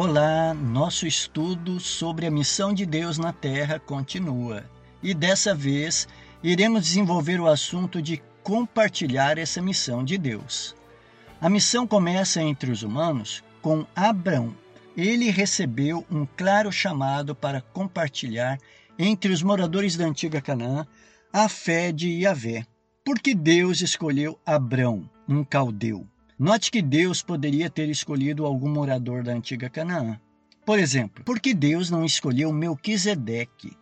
Olá, nosso estudo sobre a missão de Deus na Terra continua. E dessa vez iremos desenvolver o assunto de compartilhar essa missão de Deus. A missão começa entre os humanos com Abraão. Ele recebeu um claro chamado para compartilhar entre os moradores da antiga Canaã a fé de Yahvé. Porque Deus escolheu Abrão, um caldeu. Note que Deus poderia ter escolhido algum morador da antiga Canaã. Por exemplo, porque Deus não escolheu Melquisedeque?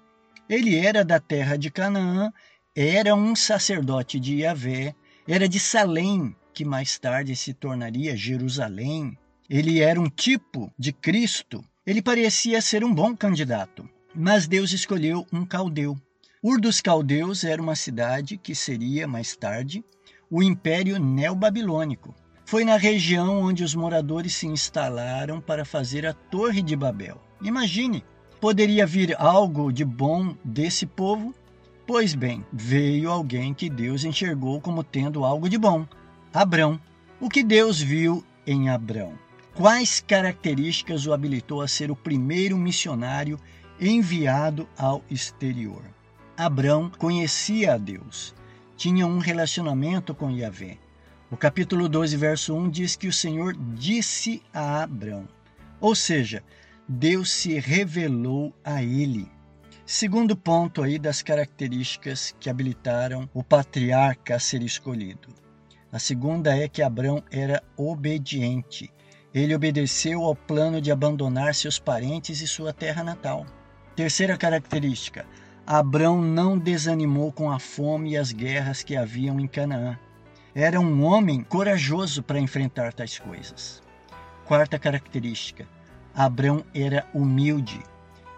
Ele era da terra de Canaã, era um sacerdote de Yahvé, era de Salém, que mais tarde se tornaria Jerusalém. Ele era um tipo de Cristo. Ele parecia ser um bom candidato, mas Deus escolheu um caldeu. Ur dos Caldeus era uma cidade que seria, mais tarde, o Império Neobabilônico. Foi na região onde os moradores se instalaram para fazer a Torre de Babel. Imagine, poderia vir algo de bom desse povo? Pois bem, veio alguém que Deus enxergou como tendo algo de bom: Abrão. O que Deus viu em Abrão? Quais características o habilitou a ser o primeiro missionário enviado ao exterior? Abrão conhecia a Deus, tinha um relacionamento com Yahvé. O capítulo 12, verso 1 diz que o Senhor disse a Abrão, ou seja, Deus se revelou a ele. Segundo ponto aí das características que habilitaram o patriarca a ser escolhido. A segunda é que Abrão era obediente. Ele obedeceu ao plano de abandonar seus parentes e sua terra natal. Terceira característica: Abrão não desanimou com a fome e as guerras que haviam em Canaã. Era um homem corajoso para enfrentar tais coisas. Quarta característica: Abrão era humilde.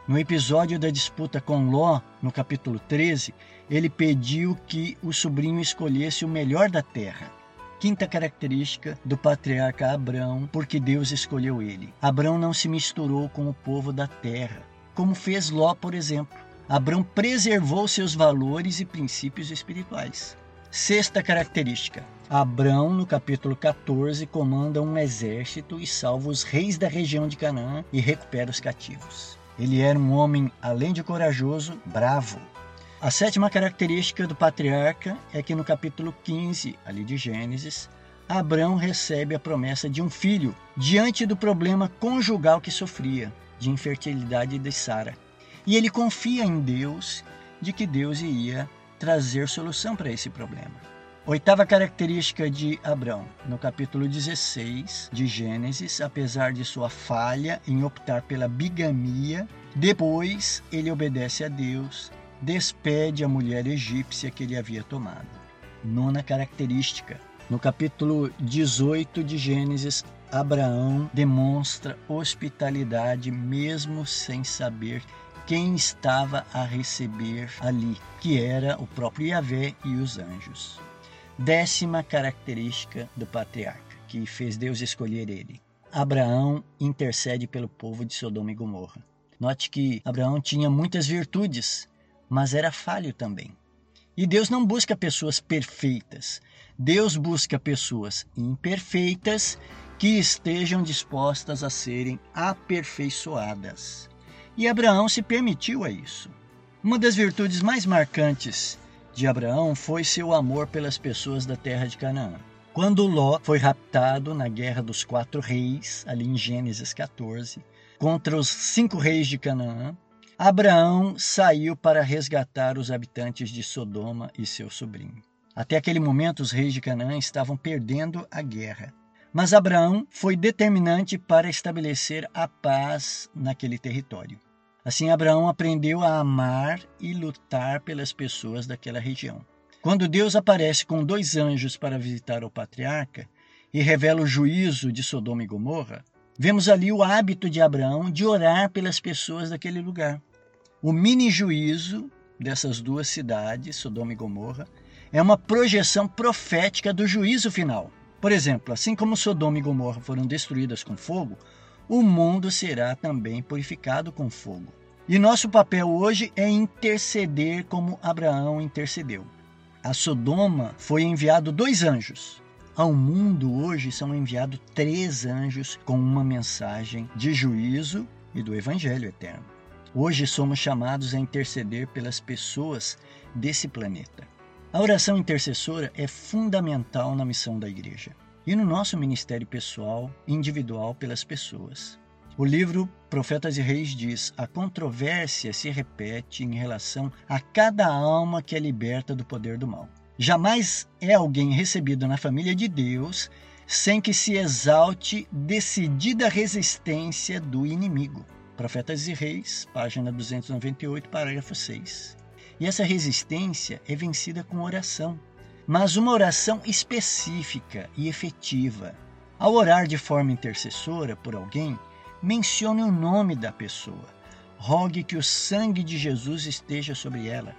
No episódio da disputa com Ló, no capítulo 13, ele pediu que o sobrinho escolhesse o melhor da terra. Quinta característica do patriarca Abrão, porque Deus escolheu ele. Abrão não se misturou com o povo da terra, como fez Ló, por exemplo. Abraão preservou seus valores e princípios espirituais. Sexta característica: Abraão, no capítulo 14, comanda um exército e salva os reis da região de Canaã e recupera os cativos. Ele era um homem, além de corajoso, bravo. A sétima característica do patriarca é que no capítulo 15, ali de Gênesis, Abraão recebe a promessa de um filho diante do problema conjugal que sofria, de infertilidade de Sara. E ele confia em Deus de que Deus iria trazer solução para esse problema. Oitava característica de Abraão, no capítulo 16 de Gênesis, apesar de sua falha em optar pela bigamia, depois ele obedece a Deus, despede a mulher egípcia que ele havia tomado. Nona característica, no capítulo 18 de Gênesis, Abraão demonstra hospitalidade mesmo sem saber quem estava a receber ali, que era o próprio Yahvé e os anjos. Décima característica do patriarca, que fez Deus escolher ele. Abraão intercede pelo povo de Sodoma e Gomorra. Note que Abraão tinha muitas virtudes, mas era falho também. E Deus não busca pessoas perfeitas. Deus busca pessoas imperfeitas que estejam dispostas a serem aperfeiçoadas. E Abraão se permitiu a isso. Uma das virtudes mais marcantes de Abraão foi seu amor pelas pessoas da terra de Canaã. Quando Ló foi raptado na Guerra dos Quatro Reis, ali em Gênesis 14, contra os cinco reis de Canaã, Abraão saiu para resgatar os habitantes de Sodoma e seu sobrinho. Até aquele momento, os reis de Canaã estavam perdendo a guerra. Mas Abraão foi determinante para estabelecer a paz naquele território. Assim, Abraão aprendeu a amar e lutar pelas pessoas daquela região. Quando Deus aparece com dois anjos para visitar o patriarca e revela o juízo de Sodoma e Gomorra, vemos ali o hábito de Abraão de orar pelas pessoas daquele lugar. O mini juízo dessas duas cidades, Sodoma e Gomorra, é uma projeção profética do juízo final. Por exemplo, assim como Sodoma e Gomorra foram destruídas com fogo, o mundo será também purificado com fogo. E nosso papel hoje é interceder como Abraão intercedeu. A Sodoma foi enviado dois anjos. ao mundo hoje são enviados três anjos com uma mensagem de juízo e do Evangelho eterno. Hoje somos chamados a interceder pelas pessoas desse planeta. A oração intercessora é fundamental na missão da igreja e no nosso ministério pessoal e individual pelas pessoas. O livro Profetas e Reis diz: a controvérsia se repete em relação a cada alma que é liberta do poder do mal. Jamais é alguém recebido na família de Deus sem que se exalte decidida resistência do inimigo. Profetas e Reis, página 298, parágrafo 6. E essa resistência é vencida com oração, mas uma oração específica e efetiva. Ao orar de forma intercessora por alguém, mencione o nome da pessoa. Rogue que o sangue de Jesus esteja sobre ela.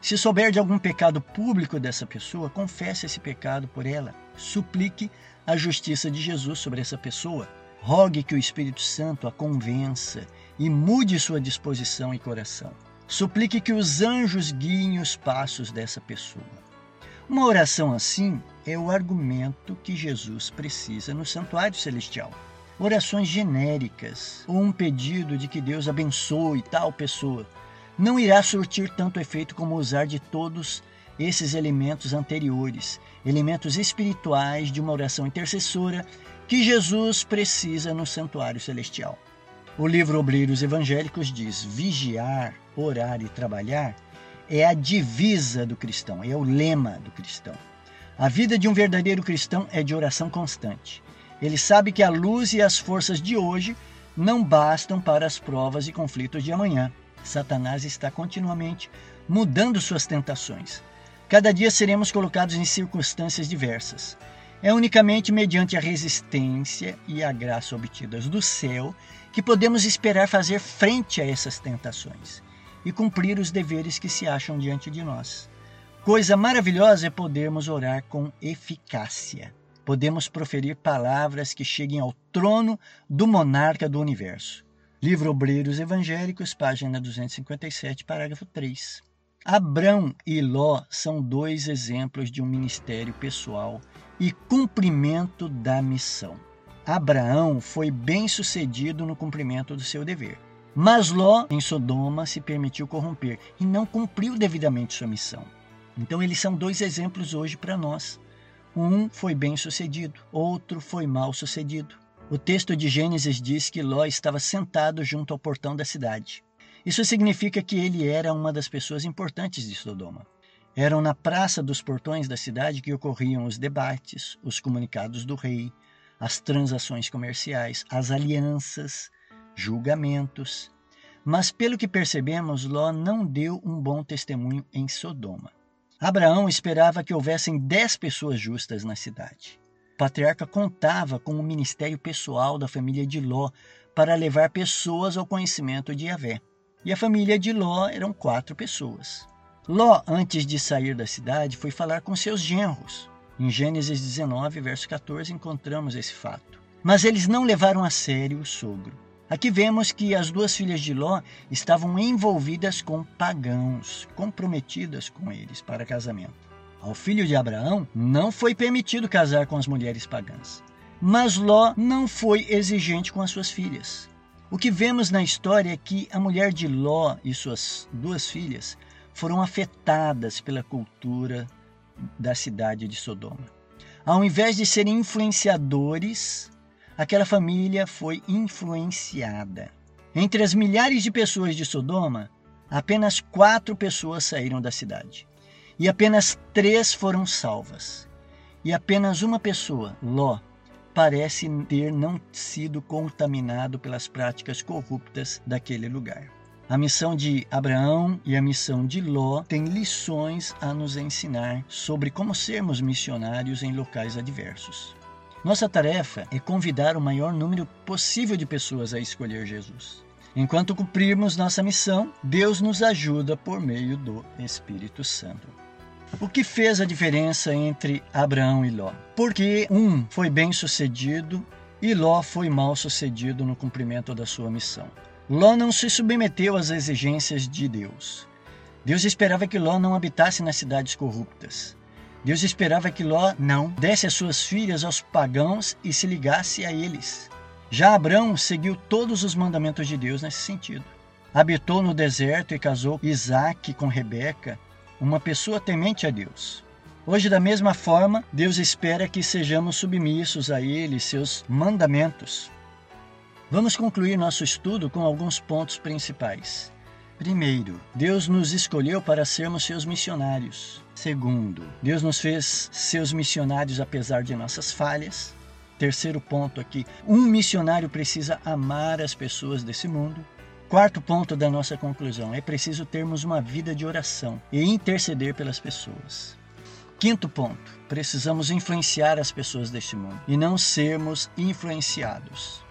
Se souber de algum pecado público dessa pessoa, confesse esse pecado por ela. Suplique a justiça de Jesus sobre essa pessoa. Rogue que o Espírito Santo a convença e mude sua disposição e coração. Suplique que os anjos guiem os passos dessa pessoa. Uma oração assim é o argumento que Jesus precisa no santuário celestial orações genéricas ou um pedido de que Deus abençoe tal pessoa não irá surtir tanto efeito como usar de todos esses elementos anteriores, elementos espirituais de uma oração intercessora que Jesus precisa no santuário celestial. O livro Obreiros Evangélicos diz: vigiar, orar e trabalhar é a divisa do cristão, é o lema do cristão. A vida de um verdadeiro cristão é de oração constante. Ele sabe que a luz e as forças de hoje não bastam para as provas e conflitos de amanhã. Satanás está continuamente mudando suas tentações. Cada dia seremos colocados em circunstâncias diversas. É unicamente mediante a resistência e a graça obtidas do céu que podemos esperar fazer frente a essas tentações e cumprir os deveres que se acham diante de nós. Coisa maravilhosa é podermos orar com eficácia podemos proferir palavras que cheguem ao trono do monarca do universo. Livro Obreiros Evangélicos, página 257, parágrafo 3. Abrão e Ló são dois exemplos de um ministério pessoal e cumprimento da missão. Abraão foi bem sucedido no cumprimento do seu dever. Mas Ló, em Sodoma, se permitiu corromper e não cumpriu devidamente sua missão. Então, eles são dois exemplos hoje para nós. Um foi bem sucedido, outro foi mal sucedido. O texto de Gênesis diz que Ló estava sentado junto ao portão da cidade. Isso significa que ele era uma das pessoas importantes de Sodoma. Eram na praça dos portões da cidade que ocorriam os debates, os comunicados do rei, as transações comerciais, as alianças, julgamentos. Mas, pelo que percebemos, Ló não deu um bom testemunho em Sodoma. Abraão esperava que houvessem dez pessoas justas na cidade. O patriarca contava com o ministério pessoal da família de Ló para levar pessoas ao conhecimento de Yahvé. E a família de Ló eram quatro pessoas. Ló, antes de sair da cidade, foi falar com seus genros. Em Gênesis 19, verso 14, encontramos esse fato. Mas eles não levaram a sério o sogro. Aqui vemos que as duas filhas de Ló estavam envolvidas com pagãos, comprometidas com eles para casamento. Ao filho de Abraão não foi permitido casar com as mulheres pagãs. Mas Ló não foi exigente com as suas filhas. O que vemos na história é que a mulher de Ló e suas duas filhas foram afetadas pela cultura da cidade de Sodoma. Ao invés de serem influenciadores, aquela família foi influenciada. Entre as milhares de pessoas de Sodoma, apenas quatro pessoas saíram da cidade. E apenas três foram salvas. E apenas uma pessoa, Ló, parece ter não sido contaminado pelas práticas corruptas daquele lugar. A missão de Abraão e a missão de Ló têm lições a nos ensinar sobre como sermos missionários em locais adversos. Nossa tarefa é convidar o maior número possível de pessoas a escolher Jesus. Enquanto cumprirmos nossa missão, Deus nos ajuda por meio do Espírito Santo. O que fez a diferença entre Abraão e Ló? Porque um foi bem sucedido e Ló foi mal sucedido no cumprimento da sua missão. Ló não se submeteu às exigências de Deus. Deus esperava que Ló não habitasse nas cidades corruptas. Deus esperava que Ló não desse as suas filhas aos pagãos e se ligasse a eles. Já Abraão seguiu todos os mandamentos de Deus nesse sentido. Habitou no deserto e casou Isaac com Rebeca, uma pessoa temente a Deus. Hoje, da mesma forma, Deus espera que sejamos submissos a Ele e seus mandamentos. Vamos concluir nosso estudo com alguns pontos principais. Primeiro, Deus nos escolheu para sermos seus missionários. Segundo, Deus nos fez seus missionários apesar de nossas falhas. Terceiro ponto aqui, um missionário precisa amar as pessoas desse mundo. Quarto ponto da nossa conclusão, é preciso termos uma vida de oração e interceder pelas pessoas. Quinto ponto, precisamos influenciar as pessoas deste mundo e não sermos influenciados.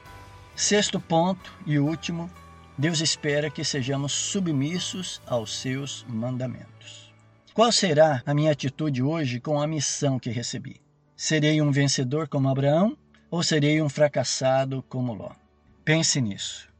Sexto ponto e último, Deus espera que sejamos submissos aos seus mandamentos. Qual será a minha atitude hoje com a missão que recebi? Serei um vencedor como Abraão ou serei um fracassado como Ló? Pense nisso.